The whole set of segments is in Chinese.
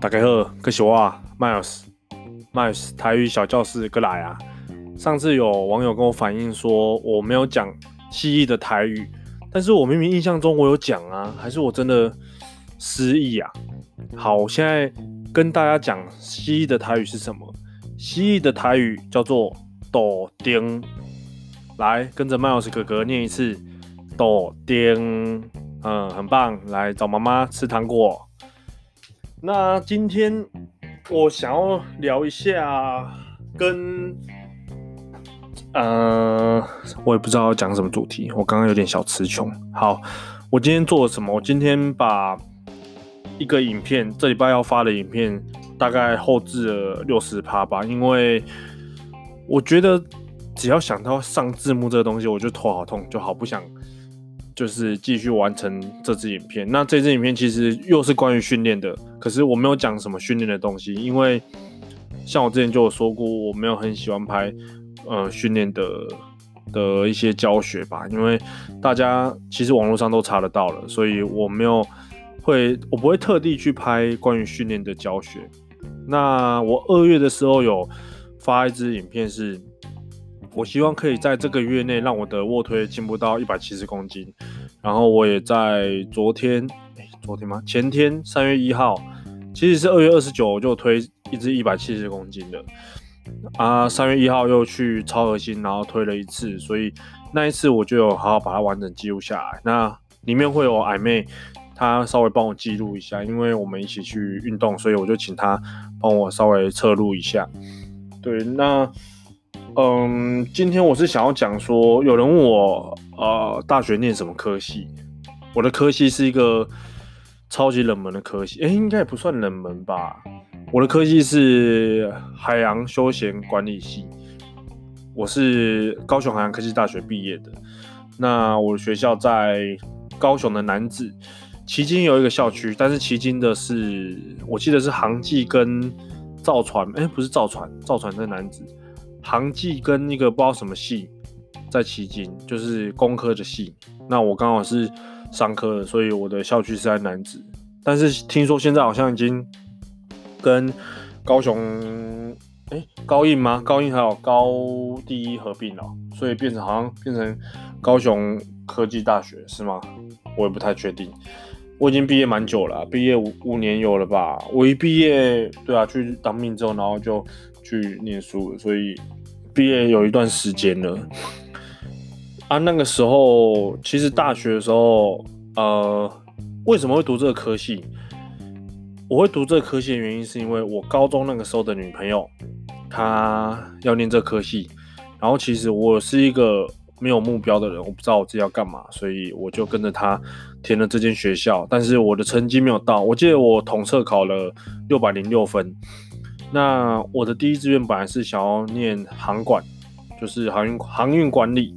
大家好，我是我 Miles，Miles 台语小教室过来啊！上次有网友跟我反映说我没有讲蜥蜴的台语，但是我明明印象中我有讲啊，还是我真的失忆啊？好，我现在跟大家讲蜥蜴的台语是什么？蜥蜴的台语叫做豆丁，来跟着 Miles 哥哥念一次豆丁，嗯，很棒，来找妈妈吃糖果。那今天我想要聊一下跟，呃，我也不知道要讲什么主题，我刚刚有点小词穷。好，我今天做了什么？我今天把一个影片，这礼拜要发的影片，大概后置了六十趴吧，因为我觉得只要想到上字幕这个东西，我就头好痛，就好不想。就是继续完成这支影片。那这支影片其实又是关于训练的，可是我没有讲什么训练的东西，因为像我之前就有说过，我没有很喜欢拍呃训练的的一些教学吧，因为大家其实网络上都查得到了，所以我没有会，我不会特地去拍关于训练的教学。那我二月的时候有发一支影片是。我希望可以在这个月内让我的卧推进步到一百七十公斤，然后我也在昨天，哎，昨天吗？前天三月一号，其实是二月二十九我就推一支一百七十公斤的，啊，三月一号又去超核心，然后推了一次，所以那一次我就有好好把它完整记录下来。那里面会有矮妹，她稍微帮我记录一下，因为我们一起去运动，所以我就请她帮我稍微侧录一下。对，那。嗯，今天我是想要讲说，有人问我，呃，大学念什么科系？我的科系是一个超级冷门的科系，诶、欸，应该也不算冷门吧。我的科系是海洋休闲管理系，我是高雄海洋科技大学毕业的。那我的学校在高雄的楠梓，旗津有一个校区，但是旗津的是，我记得是航技跟造船，诶、欸，不是造船，造船在楠梓。航技跟那个不知道什么系在旗津，就是工科的系。那我刚好是商科的，所以我的校区是在楠梓。但是听说现在好像已经跟高雄，哎、高应吗？高应还有高第一合并了，所以变成好像变成高雄科技大学是吗？我也不太确定。我已经毕业蛮久了，毕业五五年有了吧？我一毕业，对啊，去当兵之后，然后就。去念书，所以毕业有一段时间了。啊，那个时候其实大学的时候，呃，为什么会读这个科系？我会读这个科系的原因是因为我高中那个时候的女朋友，她要念这科系，然后其实我是一个没有目标的人，我不知道我自己要干嘛，所以我就跟着她填了这间学校。但是我的成绩没有到，我记得我统测考了六百零六分。那我的第一志愿本来是想要念航管，就是航运航运管理。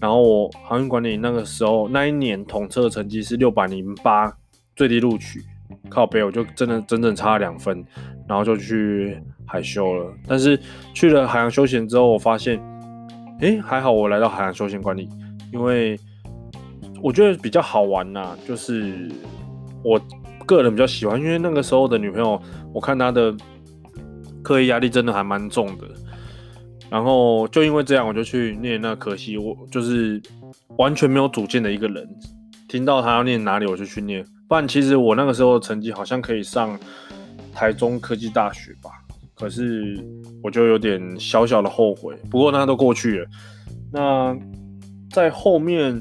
然后我航运管理那个时候那一年统测成绩是六百零八，最低录取，靠北我就真的整整差了两分，然后就去海修了。但是去了海洋休闲之后，我发现，诶，还好我来到海洋休闲管理，因为我觉得比较好玩呐，就是我个人比较喜欢，因为那个时候的女朋友，我看她的。课业压力真的还蛮重的，然后就因为这样，我就去念那可惜。我就是完全没有主见的一个人，听到他要念哪里，我就去念。不然其实我那个时候的成绩好像可以上台中科技大学吧，可是我就有点小小的后悔。不过那都过去了。那在后面，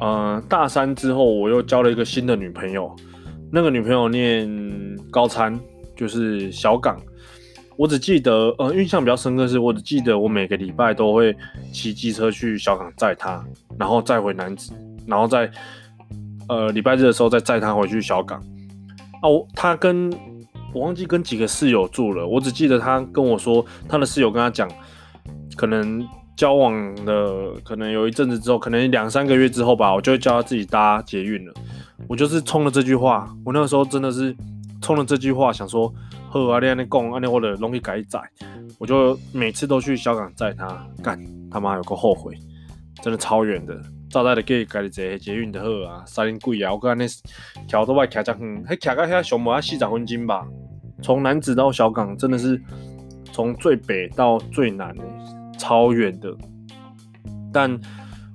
嗯、呃，大三之后，我又交了一个新的女朋友。那个女朋友念高参，就是小港。我只记得，呃，印象比较深刻是，我只记得我每个礼拜都会骑机车去小港载他，然后再回南子，然后在呃礼拜日的时候再载他回去小港。啊，我他跟我忘记跟几个室友住了，我只记得他跟我说，他的室友跟他讲，可能交往的可能有一阵子之后，可能两三个月之后吧，我就会叫他自己搭捷运了。我就是冲了这句话，我那个时候真的是冲了这句话，想说。好啊，你安尼讲，安尼我的容易改载，我就每次都去小港载他，干他妈有个后悔，真的超远的，早在的给家己坐捷运的好啊，三零贵啊，我感觉那桥都爱骑遮远，还骑到遐上无啊四十分钟吧。从南子到小港真的是从最北到最南诶、超远的。但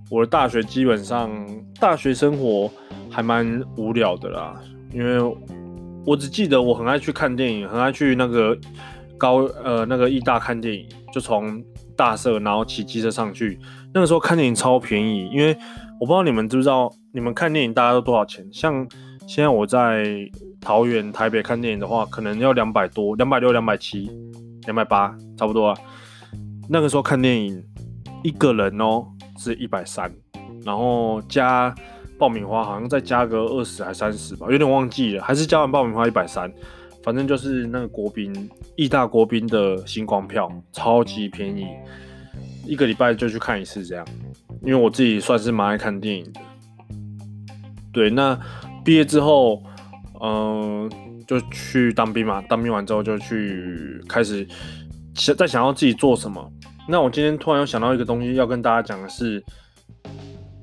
我的大学基本上大学生活还蛮无聊的啦，因为我只记得我很爱去看电影，很爱去那个高呃那个艺大看电影，就从大社然后骑机车上去。那个时候看电影超便宜，因为我不知道你们知不知道，你们看电影大概都多少钱？像现在我在桃园、台北看电影的话，可能要两百多，两百六、两百七、两百八，差不多啊。那个时候看电影，一个人哦是一百三，然后加爆米花好像再加个二十还三十吧，有点忘记了，还是加完爆米花一百三，反正就是那个国宾，义大国宾的星光票，超级便宜。一个礼拜就去看一次这样，因为我自己算是蛮爱看电影的。对，那毕业之后，嗯、就去当兵嘛。当兵完之后就去开始想在想要自己做什么。那我今天突然又想到一个东西要跟大家讲的是，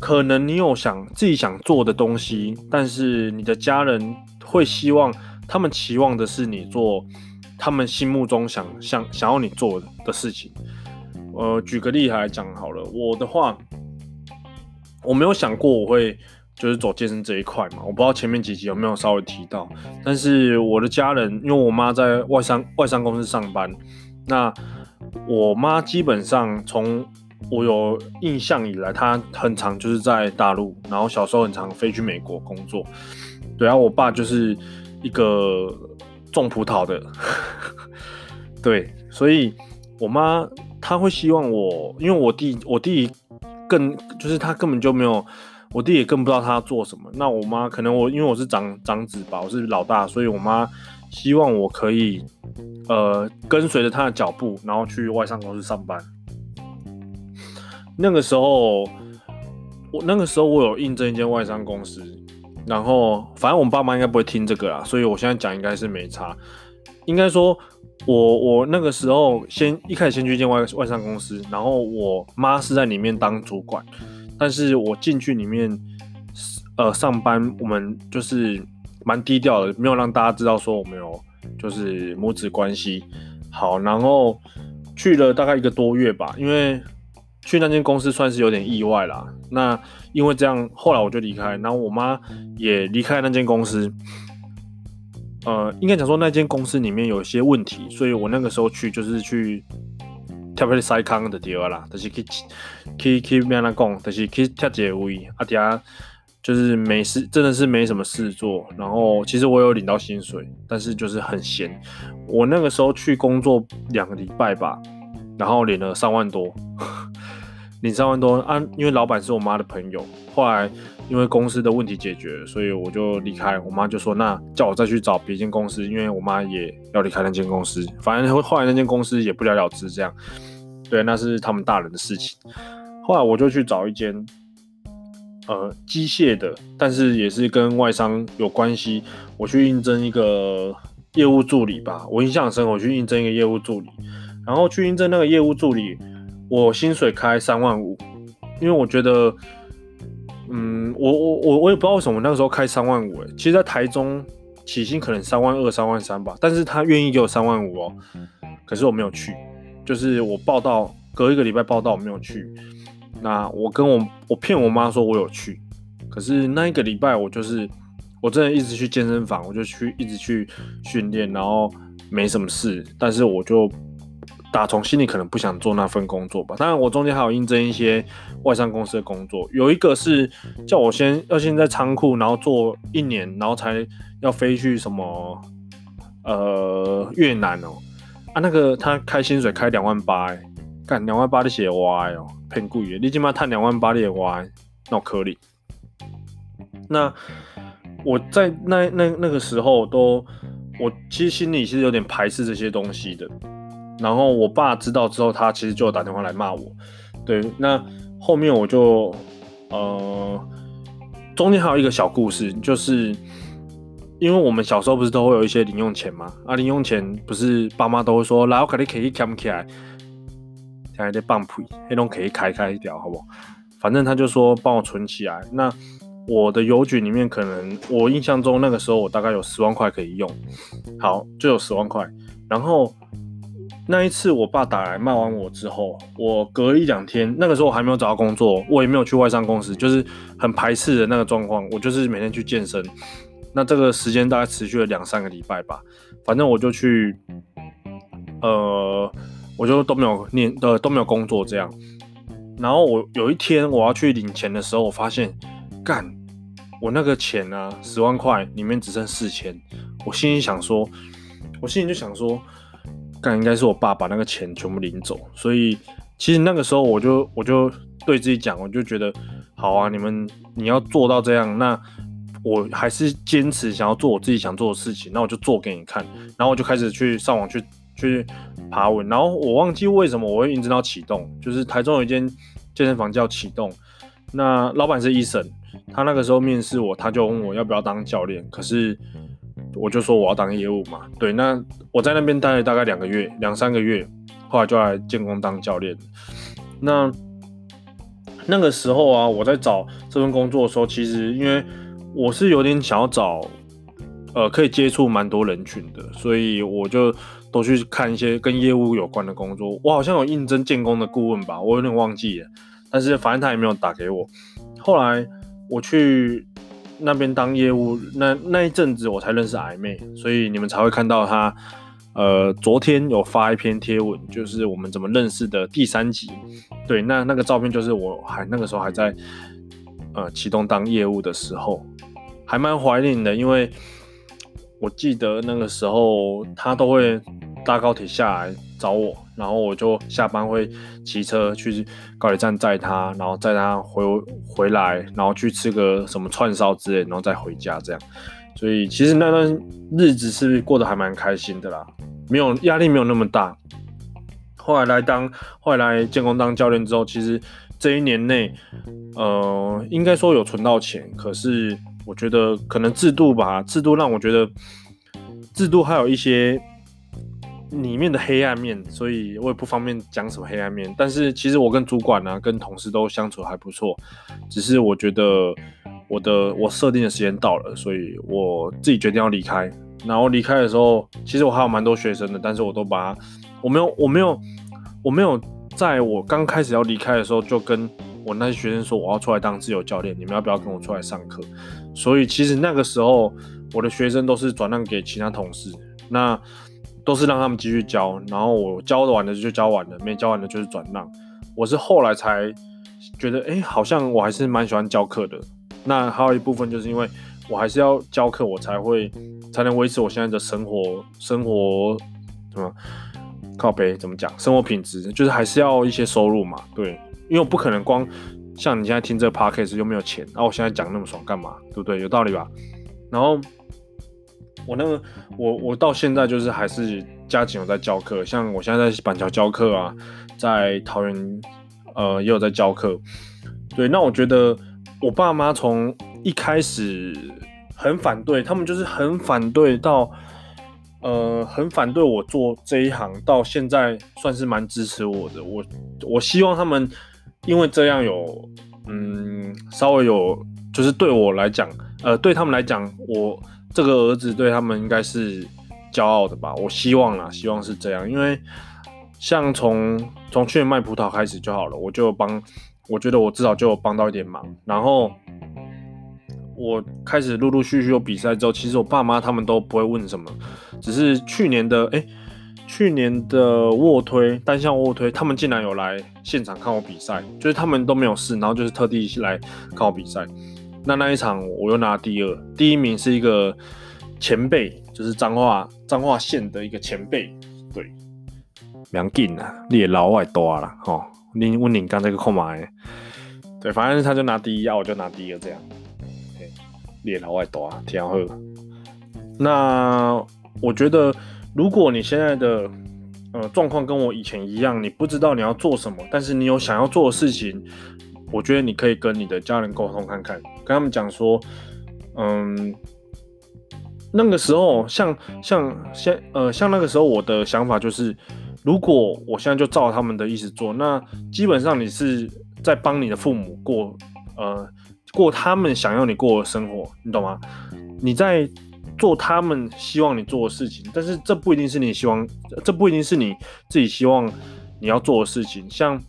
可能你有想自己想做的东西，但是你的家人会希望他们期望的是你做他们心目中想想想要你做的事情。呃，举个例来讲好了，我的话，我没有想过我会就是走健身这一块嘛，我不知道前面几集有没有稍微提到，但是我的家人，因为我妈在外商外商公司上班，那我妈基本上从我有印象以来，他很常就是在大陆，然后小时候很常飞去美国工作，对啊，我爸就是一个种葡萄的，对，所以我妈。她会希望我，因为我弟，我弟更就是他根本就没有，我弟也更不知道他做什么。那我妈可能我因为我是长长子吧，我是老大，所以我妈希望我可以呃跟随着他的脚步，然后去外商公司上班。那个时候，我那个时候我有应征一间外商公司，然后反正我爸妈应该不会听这个啦，所以我现在讲应该是没差，应该说。我我那个时候先一开始先去一间外外商公司，然后我妈是在里面当主管，但是我进去里面呃上班，我们就是蛮低调的，没有让大家知道说我们有就是母子关系。好，然后去了大概一个多月吧，因为去那间公司算是有点意外啦。那因为这样，后来我就离开，然后我妈也离开那间公司。呃，应该讲说那间公司里面有一些问题，所以我那个时候去就是去特别塞康的地方啦，就是去去去咩那讲，就是去跳街舞，啊底下就是没事，真的是没什么事做。然后其实我有领到薪水，但是就是很闲。我那个时候去工作两个礼拜吧，然后领了三万多，领三万多啊，因为老板是我妈的朋友，后来。因为公司的问题解决，所以我就离开。我妈就说：“那叫我再去找别间公司，因为我妈也要离开那间公司。反正后来那间公司也不了了之，这样。对，那是他们大人的事情。后来我就去找一间，呃，机械的，但是也是跟外商有关系。我去应征一个业务助理吧，我印象很深。我去应征一个业务助理，然后去应征那个业务助理，我薪水开三万五，因为我觉得。”嗯，我我我我也不知道为什么那个时候开三万五诶，其实，在台中起薪可能三万二、三万三吧，但是他愿意给我三万五哦，可是我没有去，就是我报到隔一个礼拜报到我没有去，那我跟我我骗我妈说我有去，可是那一个礼拜我就是我真的一直去健身房，我就去一直去训练，然后没什么事，但是我就。打从心里可能不想做那份工作吧。当然，我中间还有应征一些外商公司的工作，有一个是叫我先要先在仓库，然后做一年，然后才要飞去什么呃越南哦、啊，那个他开薪水开两万八，干两万八的血歪哦，偏贵耶。你起码赚两万八的也歪，那我可以。那我在那那那个时候都，我其实心里是有点排斥这些东西的。然后我爸知道之后，他其实就打电话来骂我。对，那后面我就呃，中间还有一个小故事，就是因为我们小时候不是都会有一些零用钱吗？啊，零用钱不是爸妈都会说，来，我给你可以捡起来，现在在放屁，那种可以开开掉，好不好？反正他就说帮我存起来。那我的邮局里面可能我印象中那个时候我大概有十万块可以用，好，就有十万块。然后那一次我爸打来骂完我之后，我隔一两天，那个时候我还没有找到工作，我也没有去外商公司，就是很排斥的那个状况。我就是每天去健身，那这个时间大概持续了两三个礼拜吧。反正我就去，呃，我就都没有念，呃，都没有工作这样。然后我有一天我要去领钱的时候，我发现，干，我那个钱啊，十万块里面只剩四千。我心里想说，我心里就想说，干，应该是我爸把那个钱全部领走。所以其实那个时候我就我就对自己讲，我就觉得，好啊，你们你要做到这样，那。我还是坚持想要做我自己想做的事情，那我就做给你看。然后我就开始去上网去去爬文，然后我忘记为什么我会一直到启动，就是台中有一间健身房叫启动，那老板是医生，他那个时候面试我，他就问我要不要当教练，可是我就说我要当业务嘛。对，那我在那边待了大概两个月，两三个月，后来就来建工当教练。那那个时候啊，我在找这份工作的时候，其实因为我是有点想要找，呃，可以接触蛮多人群的，所以我就都去看一些跟业务有关的工作。我好像有应征建工的顾问吧，我有点忘记了，但是反正他也没有打给我。后来我去那边当业务，那那一阵子我才认识矮妹，所以你们才会看到他，呃，昨天有发一篇贴文，就是我们怎么认识的第三集。对，那那个照片就是我还那个时候还在。呃，启动当业务的时候，还蛮怀念的，因为我记得那个时候他都会搭高铁下来找我，然后我就下班会骑车去高铁站载他，然后载他回回来，然后去吃个什么串烧之类，然后再回家这样。所以其实那段日子是过得还蛮开心的啦，没有压力，没有那么大。后来来当，后来来建工当教练之后，其实。这一年内，呃，应该说有存到钱，可是我觉得可能制度吧，制度让我觉得制度还有一些里面的黑暗面，所以我也不方便讲什么黑暗面。但是其实我跟主管啊，跟同事都相处还不错，只是我觉得我的我设定的时间到了，所以我自己决定要离开。然后离开的时候，其实我还有蛮多学生的，但是我都把，我没有，我没有，我没有。在我刚开始要离开的时候，就跟我那些学生说，我要出来当自由教练，你们要不要跟我出来上课？所以其实那个时候，我的学生都是转让给其他同事，那都是让他们继续教，然后我教完的就教完了，没教完的就是转让。我是后来才觉得，哎、好像我还是蛮喜欢教课的。那还有一部分就是因为我还是要教课，我才会才能维持我现在的生活生活什么。靠背怎么讲？生活品质就是还是要一些收入嘛，对，因为我不可能光像你现在听这个 podcast 又没有钱，那我现在讲那么爽干嘛？对不对？有道理吧？然后我那个我我到现在就是还是加紧有在教课，像我现在在板桥教课啊，在桃园呃也有在教课，对，那我觉得我爸妈从一开始很反对，他们就是很反对到。呃，很反对我做这一行，到现在算是蛮支持我的。我我希望他们因为这样有，嗯，稍微有，就是对我来讲，呃，对他们来讲，我这个儿子对他们应该是骄傲的吧。我希望啦，希望是这样，因为像从从去年卖葡萄开始就好了，我就帮，我觉得我至少就帮到一点忙，然后。我开始陆陆续续有比赛之后，其实我爸妈他们都不会问什么，只是去年的哎、去年的卧推单项卧推，他们竟然有来现场看我比赛，就是他们都没有事，然后就是特地来看我比赛。那那一场我又拿第二，第一名是一个前辈，就是彰化彰化县的一个前辈，对，梁劲啊，你也老外多啦，吼，你问你刚才个号码，对，反正他就拿第一，啊，我就拿第二这样。你也老外多啊，挺好。那我觉得，如果你现在的呃状况跟我以前一样，你不知道你要做什么，但是你有想要做的事情，我觉得你可以跟你的家人沟通看看，跟他们讲说，嗯，那个时候像像像呃像那个时候我的想法就是，如果我现在就照他们的意思做，那基本上你是在帮你的父母过呃过他们想要你过的生活，你懂吗？你在做他们希望你做的事情，但是这不一定是你希望，这不一定是你自己希望你要做的事情。像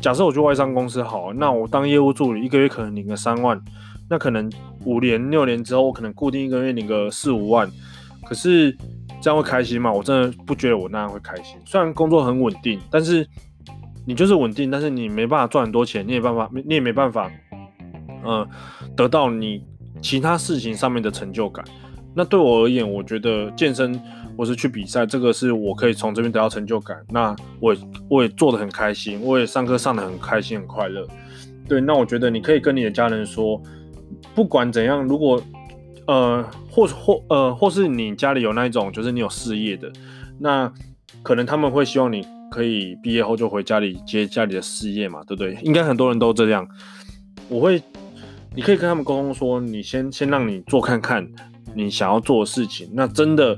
假设我去外商公司好，那我当业务助理，一个月可能领个三万，那可能五年六年之后，我可能固定一个月领个四五万，可是这样会开心吗？我真的不觉得我那样会开心。虽然工作很稳定，但是你就是稳定，但是你没办法赚很多钱，你也办法，你也没办法，嗯、得到你其他事情上面的成就感。那对我而言，我觉得健身或是去比赛，这个是我可以从这边得到成就感。那我我也做的很开心，我也上课上的很开心很快乐。对，那我觉得你可以跟你的家人说，不管怎样，如果呃或或呃或是你家里有那一种就是你有事业的，那可能他们会希望你可以毕业后就回家里接家里的事业嘛，对不对？应该很多人都这样。我会，你可以跟他们沟通说，你先先让你做看看。你想要做的事情，那真的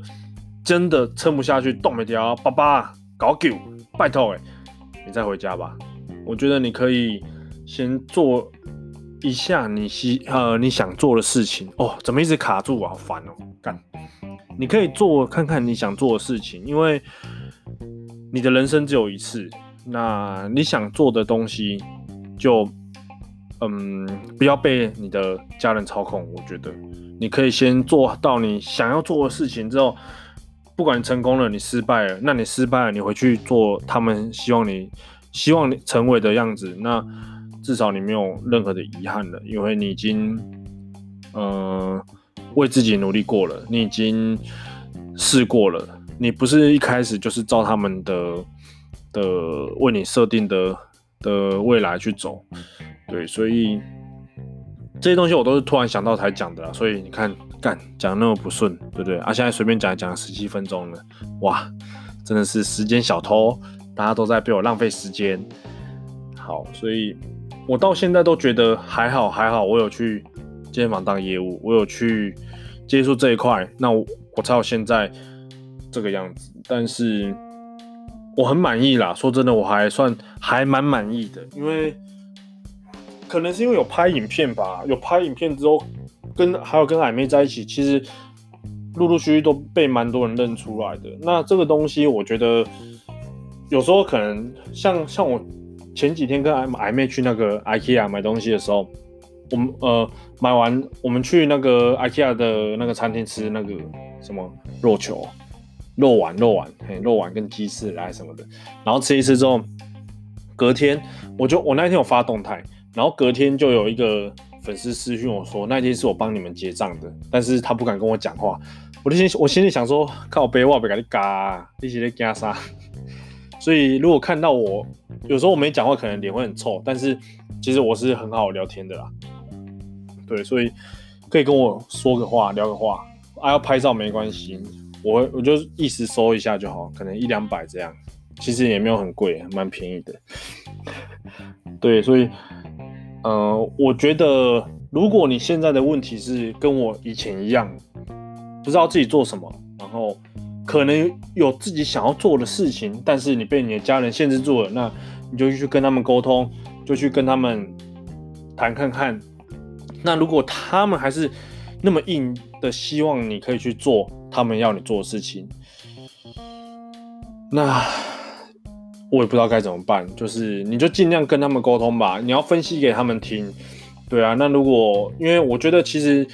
真的撑不下去，动没掉，爸爸搞狗，拜托哎，你再回家吧。我觉得你可以先做一下你希呃你想做的事情哦。怎么一直卡住啊？好烦哦！干，你可以做看看你想做的事情，因为你的人生只有一次，那你想做的东西就嗯不要被你的家人操控。我觉得。你可以先做到你想要做的事情之后，不管你成功了，你失败了，那你失败了，你回去做他们希望你希望你成为的样子，那至少你没有任何的遗憾了，因为你已经呃为自己努力过了，你已经试过了，你不是一开始就是照他们的的为你设定的的未来去走，对，所以。这些东西我都是突然想到才讲的，所以你看，干讲那么不顺，对不对？啊，现在随便讲讲十七分钟了，哇，真的是时间小偷，大家都在被我浪费时间。好，所以我到现在都觉得还好，还好，我有去健身房当业务，我有去接触这一块，那我我才有现在这个样子。但是我很满意啦，说真的，我还算还蛮满意的，因为。可能是因为有拍影片吧，有拍影片之后，跟还有跟矮妹在一起，其实陆陆续续都被蛮多人认出来的。那这个东西，我觉得有时候可能像像我前几天跟矮矮妹去那个 IKEA 买东西的时候，我们呃买完，我们去那个 IKEA 的那个餐厅吃那个什么肉球、肉丸、肉丸，嘿，肉丸跟鸡翅来什么的，然后吃一吃之后，隔天我就我那天有发动态。然后隔天就有一个粉丝私讯我说，那天是我帮你们结账的，但是他不敢跟我讲话。我就心我心里想说，靠北我不给你嘎，你是在干啥？所以如果看到我有时候我没讲话，可能脸会很臭，但是其实我是很好聊天的啦。对，所以可以跟我说个话，聊个话。啊，要拍照没关系，我我就意思收一下就好，可能一两百这样，其实也没有很贵，蛮便宜的。对，所以。呃，我觉得如果你现在的问题是跟我以前一样，不知道自己做什么，然后可能有自己想要做的事情，但是你被你的家人限制住了，那你就去跟他们沟通，就去跟他们谈看看。那如果他们还是那么硬的希望你可以去做他们要你做的事情，那。我也不知道该怎么办，就是你就尽量跟他们沟通吧，你要分析给他们听，对啊。那如果因为我觉得其实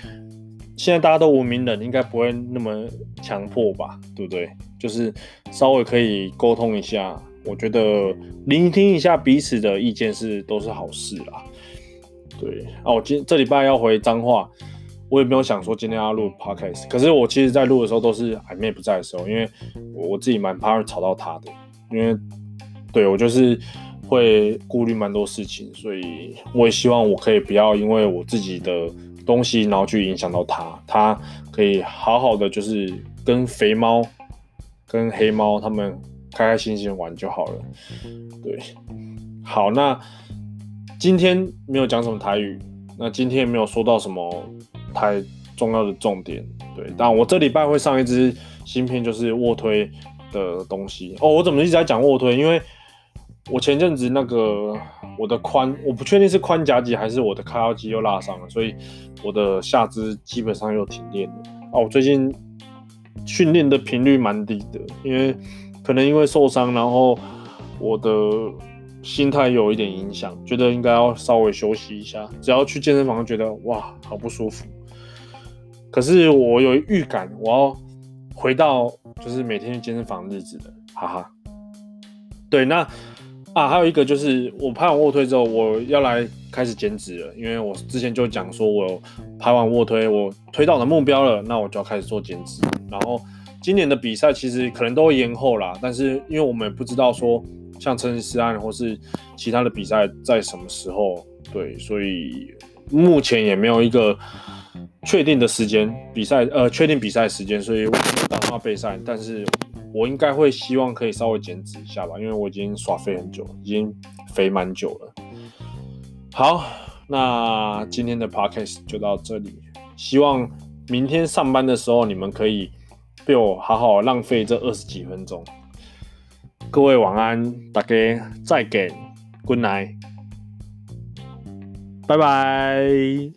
现在大家都文明人，应该不会那么强迫吧，对不对？就是稍微可以沟通一下，我觉得聆听一下彼此的意见是都是好事啦。对啊，我今这礼拜要回彰化，我也没有想说今天要录 podcast，可是我其实在录的时候都是海妹不在的时候，因为我自己蛮怕吵到她的，因为。对，我就是会顾虑蛮多事情，所以我也希望我可以不要因为我自己的东西，然后去影响到他，他可以好好的就是跟肥猫、跟黑猫他们开开心心玩就好了。对，好，那今天没有讲什么台语，那今天也没有说到什么太重要的重点。对，但我这礼拜会上一支新片，就是卧推的东西。哦，我怎么一直在讲卧推？因为我前阵子那个我的髋，我不确定是髋夹肌还是我的髋肌又拉伤了，所以我的下肢基本上又停练了。哦，我最近训练的频率蛮低的，因为可能因为受伤，然后我的心态有一点影响，觉得应该要稍微休息一下。只要去健身房，觉得哇，好不舒服。可是我有预感，我要回到就是每天去健身房的日子的，哈哈。对，那。啊，还有一个就是我拍完卧推之后，我要来开始减脂了，因为我之前就讲说，我拍完卧推，我推到我的目标了，那我就要开始做减脂。然后今年的比赛其实可能都会延后啦，但是因为我们也不知道说像成吉思汗或是其他的比赛在什么时候，对，所以目前也没有一个确定的时间比赛，呃，确定比赛时间，所以我没有打算备赛，但是。我应该会希望可以稍微减脂一下吧，因为我已经耍废很久，已经肥蛮久了。好，那今天的 podcast 就到这里，希望明天上班的时候你们可以被我好好浪费这二十几分钟。各位晚安，大家再见，Good night，拜拜。